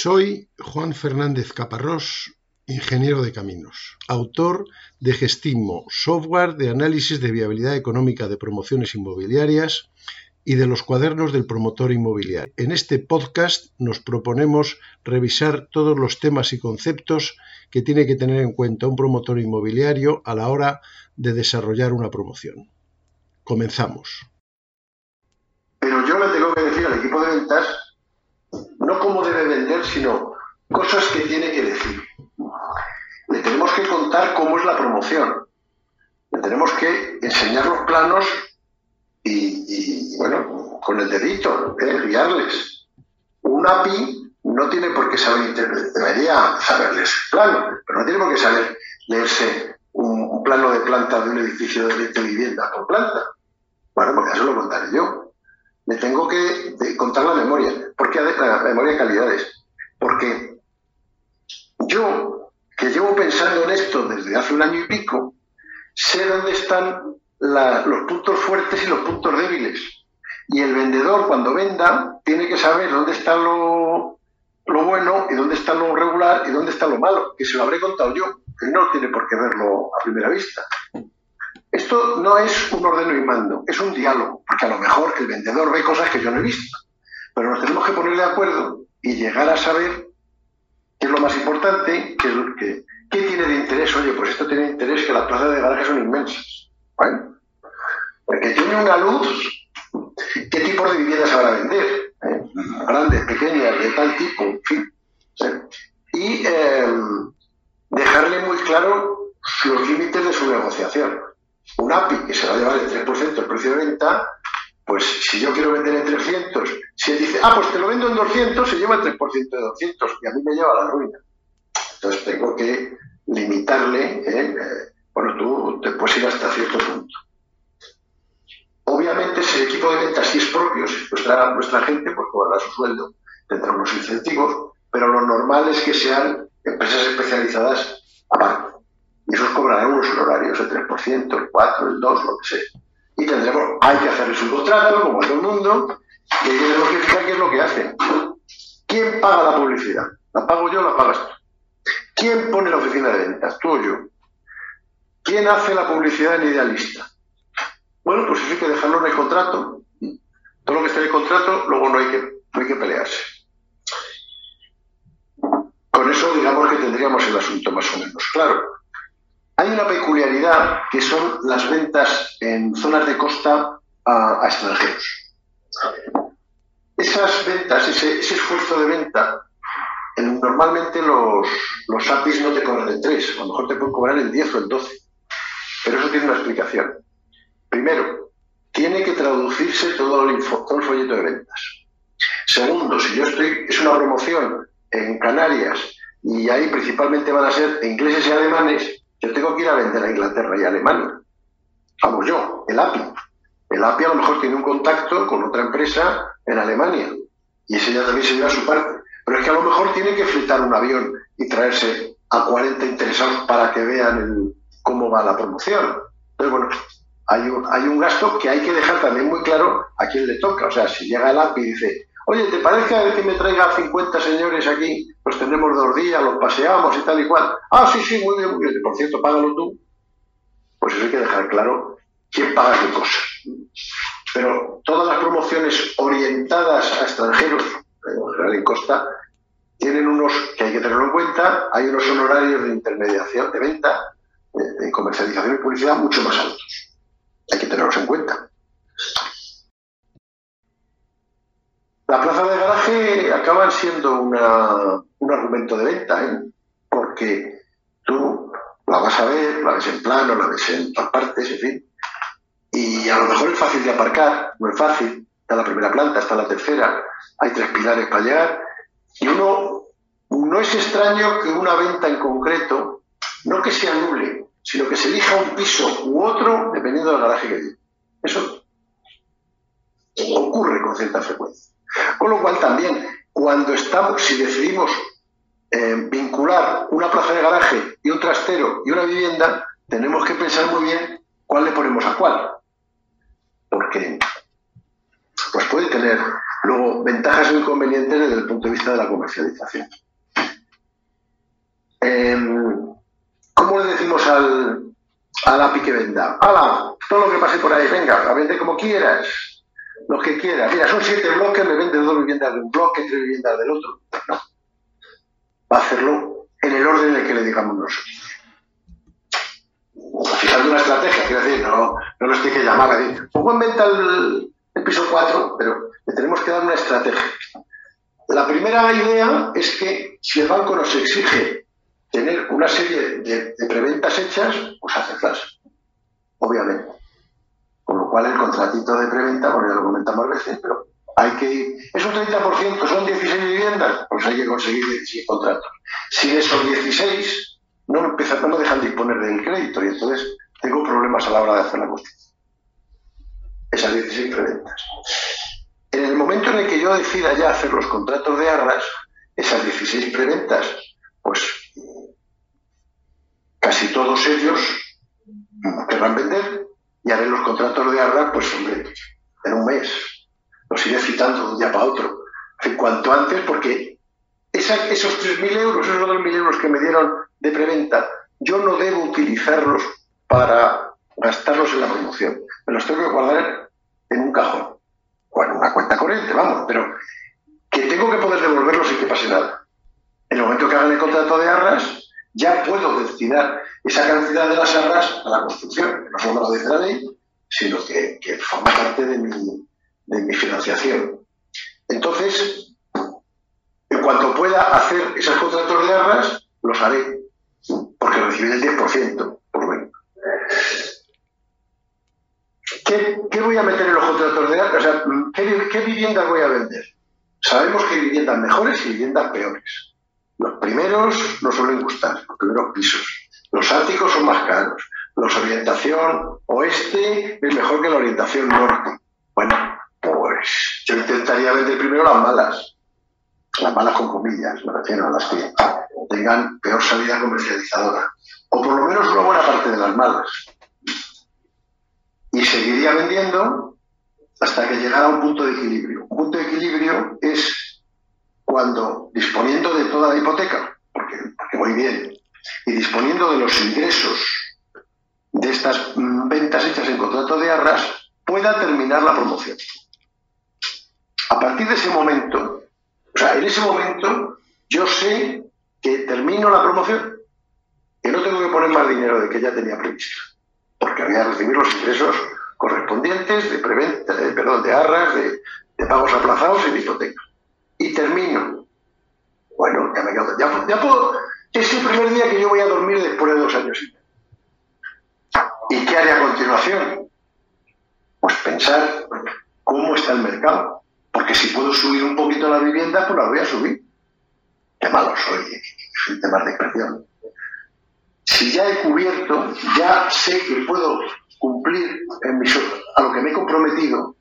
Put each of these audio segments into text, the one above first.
Soy Juan Fernández Caparrós, ingeniero de caminos, autor de Gestimo, software de análisis de viabilidad económica de promociones inmobiliarias y de los cuadernos del promotor inmobiliario. En este podcast nos proponemos revisar todos los temas y conceptos que tiene que tener en cuenta un promotor inmobiliario a la hora de desarrollar una promoción. Comenzamos. Pero yo le tengo que decir al equipo de ventas no cómo debe vender, sino cosas que tiene que decir. Le tenemos que contar cómo es la promoción. Le tenemos que enseñar los planos y, bueno, con el dedito, ¿eh? guiarles. Un API no tiene por qué saber debería saberles plano, pero no tiene por qué saber leerse un, plano de planta de un edificio de, de vivienda por planta. Bueno, porque eso lo contaré yo me tengo que contar la memoria. ¿Por qué la memoria de calidades? Porque yo, que llevo pensando en esto desde hace un año y pico, sé dónde están los puntos fuertes y los puntos débiles. Y el vendedor, cuando venda, tiene que saber dónde está lo, lo bueno y dónde está lo regular y dónde está lo malo, que se lo habré contado yo, que no tiene por qué verlo a primera vista. Esto no es un ordeno y mando, es un diálogo, porque a lo mejor el vendedor ve cosas que yo no he visto, pero nos tenemos que poner de acuerdo y llegar a saber qué es lo más importante, qué, es qué tiene de interés. Oye, pues esto tiene interés que las plazas de garaje son inmensas. Bueno, porque tiene una luz, qué tipo de viviendas habrá a vender, ¿Eh? grandes, pequeñas, de tal tipo, en fin. Y eh, dejarle muy claro los límites de su negociación un API que se va a llevar el 3% el precio de venta, pues si yo quiero vender en 300, si él dice, ah, pues te lo vendo en 200, se lleva el 3% de 200 y a mí me lleva a la ruina. Entonces tengo que limitarle, ¿eh? Bueno, tú te puedes ir hasta cierto punto. Obviamente, si el equipo de ventas sí es propio, si nuestra, nuestra gente, pues cobrará su sueldo, tendrá unos incentivos, pero lo normal es que sean empresas especializadas aparte y esos cobrarán unos honorarios, el 3%, el 4%, el 2%, lo que sea. Y tendremos, hay que hacer un contrato, como todo el mundo, y hay que fijar qué es lo que hacen. ¿Quién paga la publicidad? ¿La pago yo o la pagas tú? ¿Quién pone la oficina de ventas? ¿Tú o yo? ¿Quién hace la publicidad en Idealista? Bueno, pues eso hay que dejarlo en el contrato. Todo lo que esté en el contrato, luego no hay que, no hay que pelearse. Con eso digamos que tendríamos el asunto más o menos claro. Hay una peculiaridad que son las ventas en zonas de costa a, extranjeros. Esas ventas, ese, esfuerzo de venta, normalmente los, los APIs no te cobran el 3, a lo mejor te pueden cobrar el 10 o el 12. Pero eso tiene una explicación. Primero, tiene que traducirse todo el, todo el folleto de ventas. Segundo, si yo estoy, es una promoción en Canarias y ahí principalmente van a ser ingleses y alemanes, yo tengo que ir a vender a Inglaterra y a Alemania. Vamos yo, el API. El API a lo mejor tiene un contacto con otra empresa en Alemania y ese ya también se lleva su parte. Pero es que a lo mejor tiene que fletar un avión y traerse a 40 interesados para que vean cómo va la promoción. Entonces, bueno, hay un, hay un gasto que hay que dejar también muy claro a quién le toca. O sea, si llega el API y dice, Oye, ¿te parece que me traiga 50 señores aquí? Pues tenemos dos días, los paseamos y tal y cual. Ah, sí, sí, muy bien, muy bien. Por cierto, págalo tú. Pues eso hay que dejar claro quién paga qué cosa. Pero todas las promociones orientadas a extranjeros, en general en Costa, tienen unos que hay que tenerlo en cuenta. Hay unos honorarios de intermediación, de venta, de comercialización y publicidad mucho más altos. Hay que tenerlos en cuenta. La plaza de garaje acaban siendo un argumento de venta, ¿eh? porque tú la vas a ver, la ves en plano, la ves en todas partes, en fin. Y a lo mejor es fácil de aparcar, no es fácil. Está la primera planta, está la tercera, hay tres pilares para llegar. Y uno, no es extraño que una venta en concreto, no que sea nuble, sino que se elija un piso u otro dependiendo del garaje que tiene. Eso ocurre con cierta frecuencia. Con lo cual también, cuando estamos, si decidimos eh, vincular una plaza de garaje y un trastero y una vivienda, tenemos que pensar muy bien cuál le ponemos a cuál. Porque pues puede tener Luego, ventajas e inconvenientes desde el punto de vista de la comercialización. Em, ¿Cómo le decimos al, al API que venda? ¡Hala! Todo lo que pase por ahí, venga, a como quieras, lo que quieras. Mira, son siete bloques, me vende dos viviendas de un bloque, tres viviendas del otro. No. Va a hacerlo en el orden en el que le digamos nosotros. Fijando una estrategia, quiero decir, no, no lo estoy que llamar a decir, pongo en venta el, piso 4, pero le tenemos que dar una estrategia. La primera idea es que si el banco nos exige tener una serie de, preventas hechas, pues hacerlas, obviamente. Con lo cual el contratito de preventa, bueno, ya lo comentamos veces, pero hay que ir. Es un 30%, son 16 viviendas, pues hay que conseguir 16 contratos. Si esos 16 no, empiezan, no dejan disponer del crédito y entonces tengo problemas a la hora de hacer la justicia. Esas 16 preventas. En el momento en el que yo decida ya hacer los contratos de arras, esas 16 preventas, pues casi todos ellos querrán vender y haré los contratos de arras, pues hombre, en un mes. Los iré citando de un día para otro. En cuanto antes, porque esos 3.000 euros, esos 2.000 euros que me dieron de preventa, yo no debo utilizarlos para gastarlos en la promoción. Me los tengo que guardar en un cajón o en una cuenta corriente, vamos, pero que tengo que poder devolverlos sin que pase nada. En el momento que hagan el contrato de arras, ya puedo destinar esa cantidad de las arras a la construcción, no solo lo dice la ley, sino que, forma parte de mi, financiación. Entonces, en cuanto pueda hacer esos contratos de arras, los haré, porque recibiré el 10%, por menos. ¿Qué, voy a meter en los contratos de arras? O sea, ¿qué, ¿qué viviendas voy a vender? Sabemos que hay viviendas mejores y viviendas peores. Los primeros no suelen gustar, los primeros pisos. Los áticos son más caros. Los orientación oeste es mejor que la orientación norte. Bueno, pues yo intentaría vender primero las malas. Las malas con comillas, me refiero a las que tengan peor salida comercializadora. O por lo menos una buena parte de las malas. Y seguiría vendiendo hasta que llegara a un punto de equilibrio. Un punto de equilibrio es cuando disponiendo de toda la hipoteca, porque, muy bien, y disponiendo de los ingresos de estas mm, ventas hechas en contrato de arras, pueda terminar la promoción. A partir de ese momento, o sea, en ese momento yo sé que termino la promoción, que no tengo que poner más dinero de que ya tenía previsto, porque voy a recibir los ingresos correspondientes de, preventa, perdón, de arras, de, pagos aplazados y de hipoteca y termino. Bueno, ya me quedo. Ya, ya puedo. Es el primer día que yo voy a dormir después de dos años y qué haré a continuación? Pues pensar cómo está el mercado. Porque si puedo subir un poquito la vivienda, pues la voy a subir. Qué malo soy, soy tema de expresión. Si ya he cubierto, ya sé que puedo cumplir a lo que me he comprometido,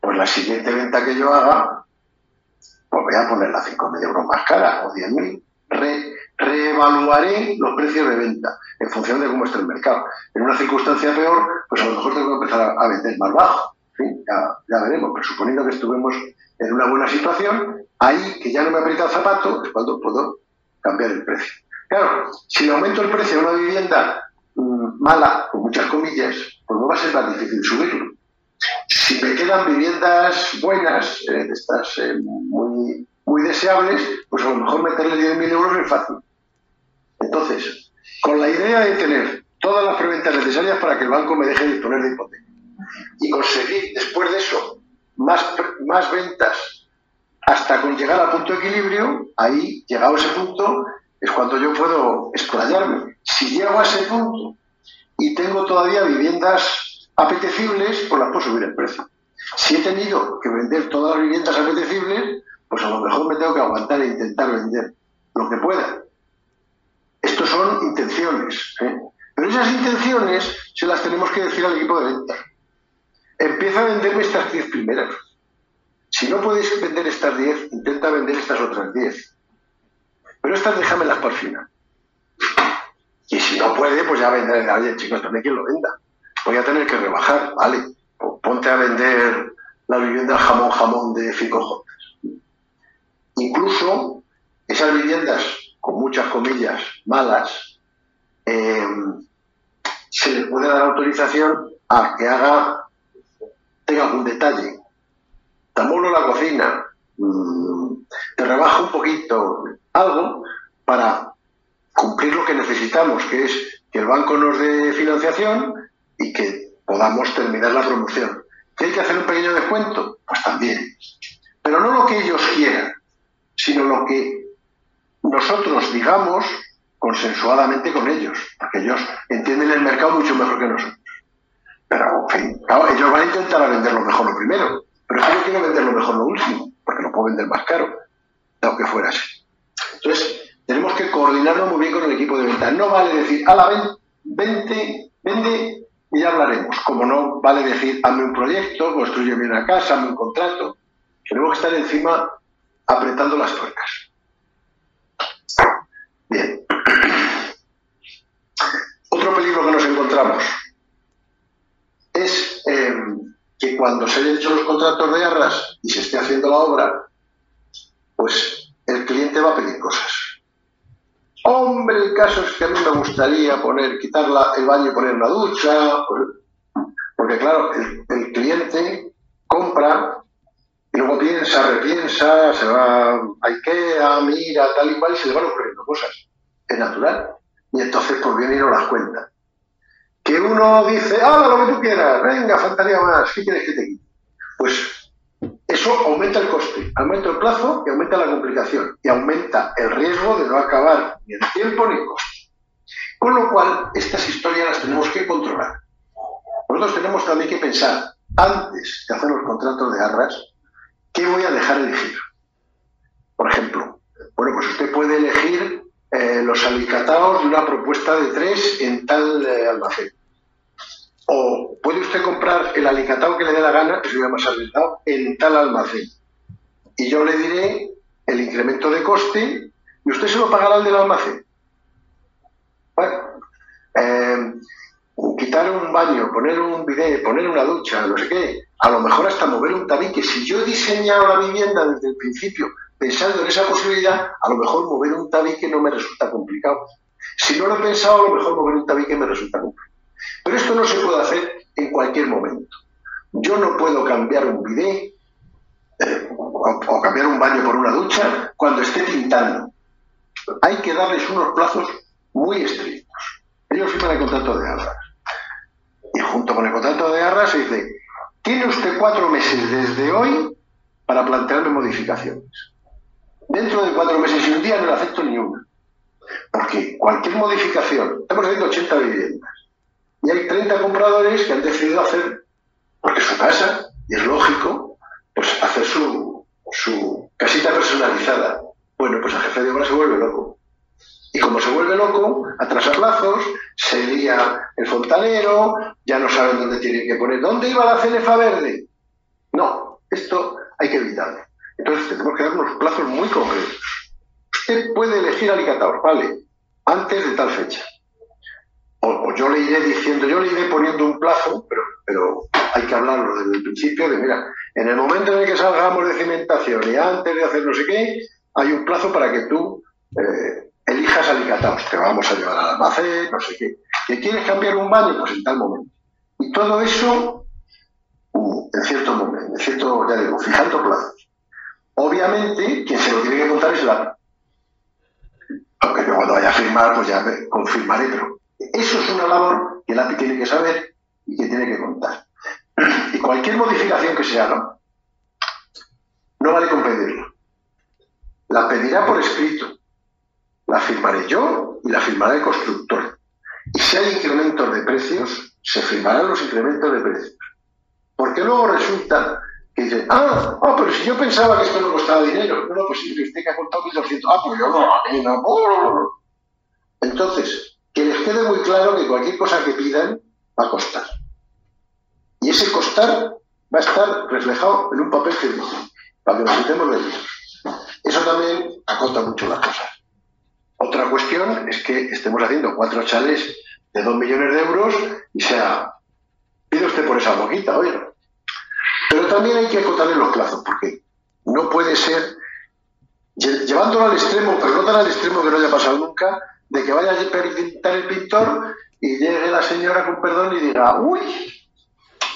pues la siguiente venta que yo haga, pues voy a ponerla 5.000 euros más cara o 10.000. Re, reevaluaré los precios de venta en función de cómo está el mercado. En una circunstancia peor, pues a lo mejor tengo que empezar a, vender más bajo. ya, veremos, pero suponiendo que estuvimos en una buena situación, ahí que ya no me aprieta el zapato, es cuando puedo cambiar el precio. Claro, si aumento el precio de una vivienda mm, mala, con muchas comillas, pues no va a ser tan difícil subirlo. Si me quedan viviendas buenas, eh, estas eh, muy, muy deseables, pues a lo mejor meterle 10.000 euros es fácil. Entonces, con la idea de tener todas las preventas necesarias para que el banco me deje disponer de hipoteca y conseguir después de eso más, más ventas hasta con llegar al punto de equilibrio, ahí, llegado a ese punto, es cuando yo puedo explayarme. Si llego a ese punto y tengo todavía viviendas apetecibles, pues las puedo subir el precio. Si he tenido que vender todas las viviendas apetecibles, pues a lo mejor me tengo que aguantar e intentar vender lo que pueda. Estos son intenciones. ¿eh? Pero esas intenciones se las tenemos que decir al equipo de venta. Empieza a venderme estas 10 primeras. Si no puedes vender estas 10, intenta vender estas otras 10. Pero estas déjamelas por final. Y si no puede, pues ya vendrá. Oye, chicos, también quien lo venda voy a tener que rebajar, ¿vale? Ponte a vender la vivienda jamón jamón de cinco jotas. Incluso esas viviendas, con muchas comillas, malas, eh, se le puede dar autorización a que haga, tenga algún detalle. Te la cocina, mm, te rebaja un poquito algo para cumplir lo que necesitamos, que es que el banco nos dé financiación y que podamos terminar la promoción. ¿Que hay que hacer un pequeño descuento? Pues también. Pero no lo que ellos quieran, sino lo que nosotros digamos consensuadamente con ellos, porque ellos entienden el mercado mucho mejor que nosotros. Pero, en fin, ellos van a intentar vender lo mejor lo primero, pero yo quiero vender lo mejor lo último, porque lo puedo vender más caro, aunque fuera así. Entonces, tenemos que coordinarnos muy bien con el equipo de venta. No vale decir, a la vente, vende y ya hablaremos. Como no vale decir, hazme un proyecto, construyeme una casa, hazme un contrato. Tenemos que estar encima apretando las tuercas. Bien. Otro peligro que nos encontramos es em, que cuando se hayan hecho los contratos de arras y se esté haciendo la obra, pues el cliente va a pedir cosas. Hombre, el caso es que a mí me gustaría poner, quitar el baño y poner una ducha, porque claro, el, cliente compra y luego piensa, repiensa, se va a Ikea, mira, tal y cual, y se le van ocurriendo cosas. Es natural. Y entonces por bien y no las cuenta. Que uno dice, ¡ah, lo que tú quieras! Venga, faltaría más, ¿qué quieres que te quite? Pues eso aumenta el coste, aumenta el plazo y aumenta la complicación y aumenta el riesgo de no acabar ni el tiempo ni el coste. Con lo cual, estas historias las tenemos que controlar. Nosotros tenemos también que pensar, antes de hacer los contratos de arras, ¿qué voy a dejar elegir? Por ejemplo, bueno, pues usted puede elegir los alicatados de una propuesta de tres en tal eh, almacén o puede usted comprar el alicatado que le dé la gana, que se llama arriesgado, en tal almacén. Y yo le diré el incremento de coste y usted se lo pagará al del almacén. Bueno, eh, quitar un baño, poner un bidet, poner una ducha, no sé qué, a lo mejor hasta mover un tabique. Si yo he diseñado la vivienda desde el principio pensando en esa posibilidad, a lo mejor mover un tabique no me resulta complicado. Si no lo he pensado, a lo mejor mover un tabique me resulta complicado. Pero esto no se puede hacer en cualquier momento. Yo no puedo cambiar un bidet eh, o, cambiar un baño por una ducha cuando esté pintando. Hay que darles unos plazos muy estrictos. Ellos firman el contrato de arras. Y junto con el contrato de arras se dice, tiene usted cuatro meses desde hoy para plantearme modificaciones. Dentro de cuatro meses y un día no le acepto ni una. Porque cualquier modificación, estamos haciendo 80 viviendas, y hay 30 compradores que han decidido hacer, porque su casa, y es lógico, pues hacer su, su casita personalizada. Bueno, pues el jefe de obra se vuelve loco. Y como se vuelve loco, atrasa plazos, se lía el fontanero, ya no saben dónde tienen que poner. ¿Dónde iba la cenefa verde? No, esto hay que evitarlo. Entonces tenemos que dar unos plazos muy concretos. Usted puede elegir alicatador, vale, antes de tal fecha o, yo le iré diciendo, yo le iré poniendo un plazo, pero, hay que hablarlo desde el principio de, mira, en el momento en el que salgamos de cimentación y antes de hacer no sé qué, hay un plazo para que tú eh, elijas alicatados, te vamos a llevar al almacén, no sé qué. ¿Que quieres cambiar un baño? Pues en tal momento. Y todo eso uh, en cierto momento, en cierto, ya digo, fijando plazos. Obviamente, quien se lo tiene que contar es la... Aunque yo cuando vaya a firmar, pues ya me confirmaré, pero eso es una labor que el API tiene que saber y que tiene que contar. Y cualquier modificación que se haga, no vale con pedirla. La pedirá por escrito, la firmaré yo y la firmará el constructor. Y si hay incrementos de precios, se firmarán los incrementos de precios. Porque luego resulta que dice, ah, ah, pero si yo pensaba que esto no costaba dinero. No, no, pues si usted que ha contado 1.200, ah, pues yo no, no, no. Entonces, que les quede muy claro que cualquier cosa que pidan va a costar. Y ese costar va a estar reflejado en un papel firmado, para que nos sintamos de Eso también acota mucho las cosas. Otra cuestión es que estemos haciendo cuatro chales de dos millones de euros y sea, pide usted por esa boquita, oye. Pero también hay que acotarle los plazos, porque no puede ser, llevándolo al extremo, pero no tan al extremo que no haya pasado nunca, de que vaya a pintar el pintor y llegue la señora con perdón y diga, uy,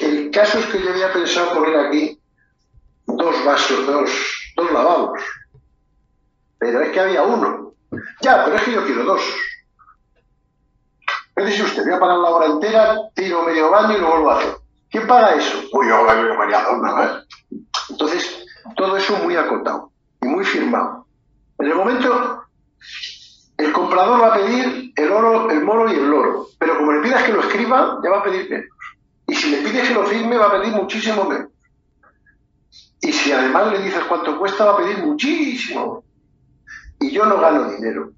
el caso es que yo había pensado poner aquí dos vasos, dos, dos lavabos, pero es que había uno. Ya, pero es que yo quiero dos. ¿Qué dice usted? Voy a pagar la hora entera, tiro medio baño y lo vuelvo. ¿Quién paga eso? Pues yo, María Donna, Entonces, todo eso muy acotado y muy firmado. En el momento, el comprador va a pedir el oro, el moro y el loro, pero como le pidas que lo escriba, ya va a pedir menos. Y si le pides que lo firme, va a pedir muchísimo menos. Y si además le dices cuánto cuesta, va a pedir muchísimo. Y yo no gano dinero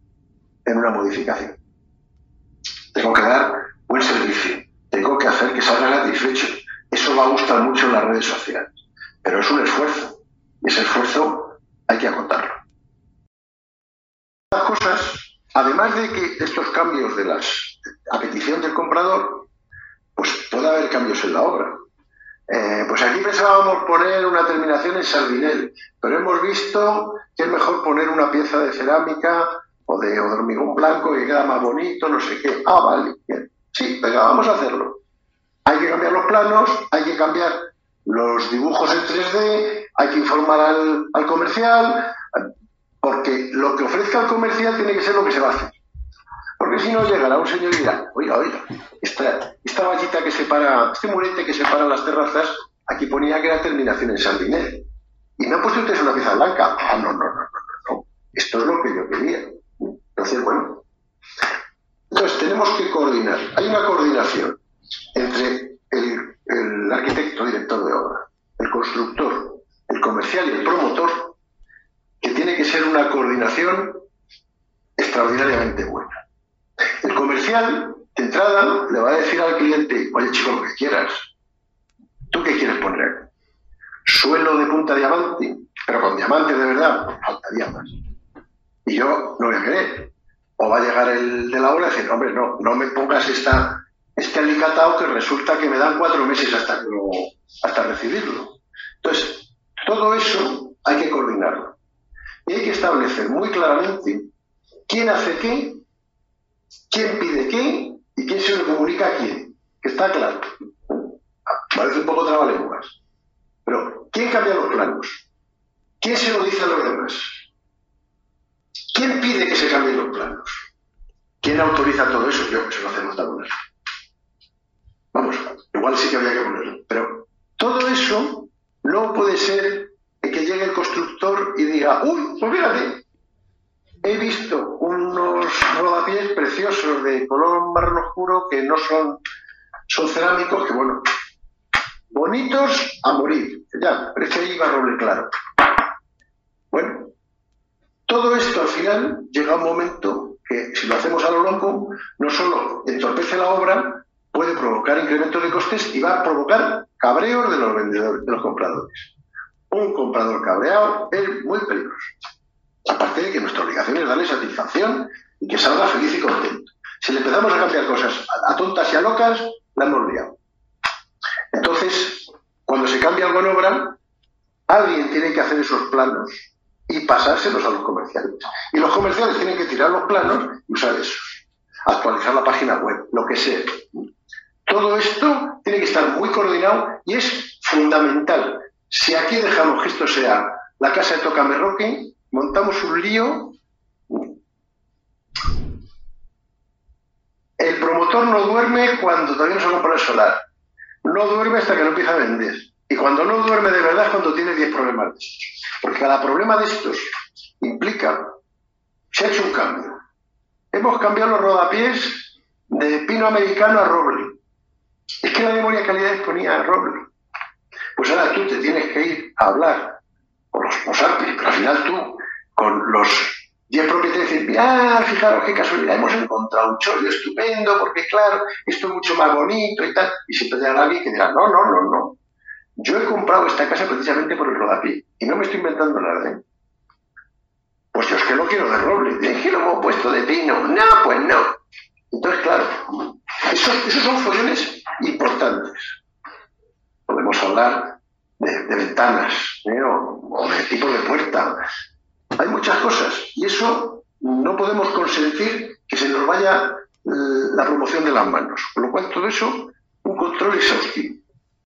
en una modificación. Tengo que dar buen servicio. Tengo que hacer que salga satisfecho. Eso va a gustar mucho en las redes sociales. Pero es un esfuerzo. Y ese esfuerzo hay que acotarlo. Las cosas, además de que estos cambios de las, a petición del comprador, pues puede haber cambios en la obra. Eh, pues aquí pensábamos poner una terminación en sardinel, pero hemos visto que es mejor poner una pieza de cerámica o de, hormigón blanco que queda más bonito, no sé qué. Ah, vale, bien. Sí, venga, vamos a hacerlo. Hay que cambiar planos, hay que cambiar los dibujos en 3D, hay que informar al, al comercial, porque lo que ofrezca el comercial tiene que ser lo que se va a hacer. Porque si no llegará un señor y dirá, oiga, oiga, esta, esta vallita que separa, este murete que separa las terrazas, aquí ponía que era terminación en sardinel. Y me han puesto ustedes una pieza blanca. Ah, no, no, no, no, no. Esto es lo que yo quería. Entonces, bueno. Entonces, tenemos que coordinar. Hay una coordinación entre el, arquitecto, director de obra, el constructor, el comercial y el promotor, que tiene que ser una coordinación extraordinariamente buena. El comercial, de entrada, le va a decir al cliente, oye chico, lo que quieras. ¿Tú qué quieres poner? Suelo de punta diamante, pero con diamante de verdad, faltaría más. Y yo no voy a querer. O va a llegar el de la obra y decir, hombre, no, no me pongas esta, este alicatado que resulta que me dan cuatro meses hasta, hasta recibirlo. Entonces, todo eso hay que coordinarlo. Y hay que establecer muy claramente quién hace qué quién pide qué y quién se lo comunica a quién. Que está claro. Parece un poco trabalenguas. Pero, ¿quién cambia los planos? ¿Quién se lo dice a los demás? ¿Quién pide que se cambien los planos? ¿Quién autoriza todo eso? Yo, que se lo hacemos vez. Vamos, igual sí que habría que ponerlo. Pero todo eso no puede ser que llegue el constructor y diga, uy, pues fíjate, he visto unos rodapiés preciosos de color marrón oscuro que no son, son cerámicos, que bueno, bonitos a morir. Ya, pero este ahí va roble claro. Bueno, todo esto al final llega un momento que si lo hacemos a lo loco, no solo entorpece la obra, puede provocar incrementos de costes y va a provocar cabreos de los vendedores, de los compradores. Un comprador cabreado es muy peligroso. Aparte de que nuestra obligación es darle satisfacción y que salga feliz y contento. Si le empezamos a cambiar cosas a, tontas y a locas, la hemos liado. Entonces, cuando se cambia algo en obra, alguien tiene que hacer esos planos y pasárselos a los comerciales. Y los comerciales tienen que tirar los planos y usar esos. Actualizar la página web, lo que sea. Todo esto tiene que estar muy coordinado y es fundamental. Si aquí dejamos que esto sea la casa de Tocamerroque, montamos un lío. El promotor no duerme cuando todavía no se compra el solar. No duerme hasta que no empieza a vender. Y cuando no duerme de verdad es cuando tiene 10 problemas de estos. Porque cada problema de estos implica, se ha hecho un cambio. Hemos cambiado los rodapiés de pino americano a roble. Es que la memoria calidad ponía roble. Pues ahora tú te tienes que ir a hablar con los posarpes, pero al final tú con los 10 propietarios dicen, ah, fijaros qué casualidad, hemos encontrado un chollo estupendo, porque claro, esto es mucho más bonito y tal. Y siempre llegará alguien que dirá, no, no, no, no. Yo he comprado esta casa precisamente por el rodapié y no me estoy inventando nada, ¿eh? Pues yo es que lo quiero de roble. Es que lo hemos puesto de pino. No, pues no. Entonces, claro, esos, esos son follones importantes. Podemos hablar de, ventanas ¿eh? o, de tipo de puerta. Hay muchas cosas y eso no podemos consentir que se nos vaya eh, la promoción de las manos. Con lo cual, todo eso, un control exhaustivo.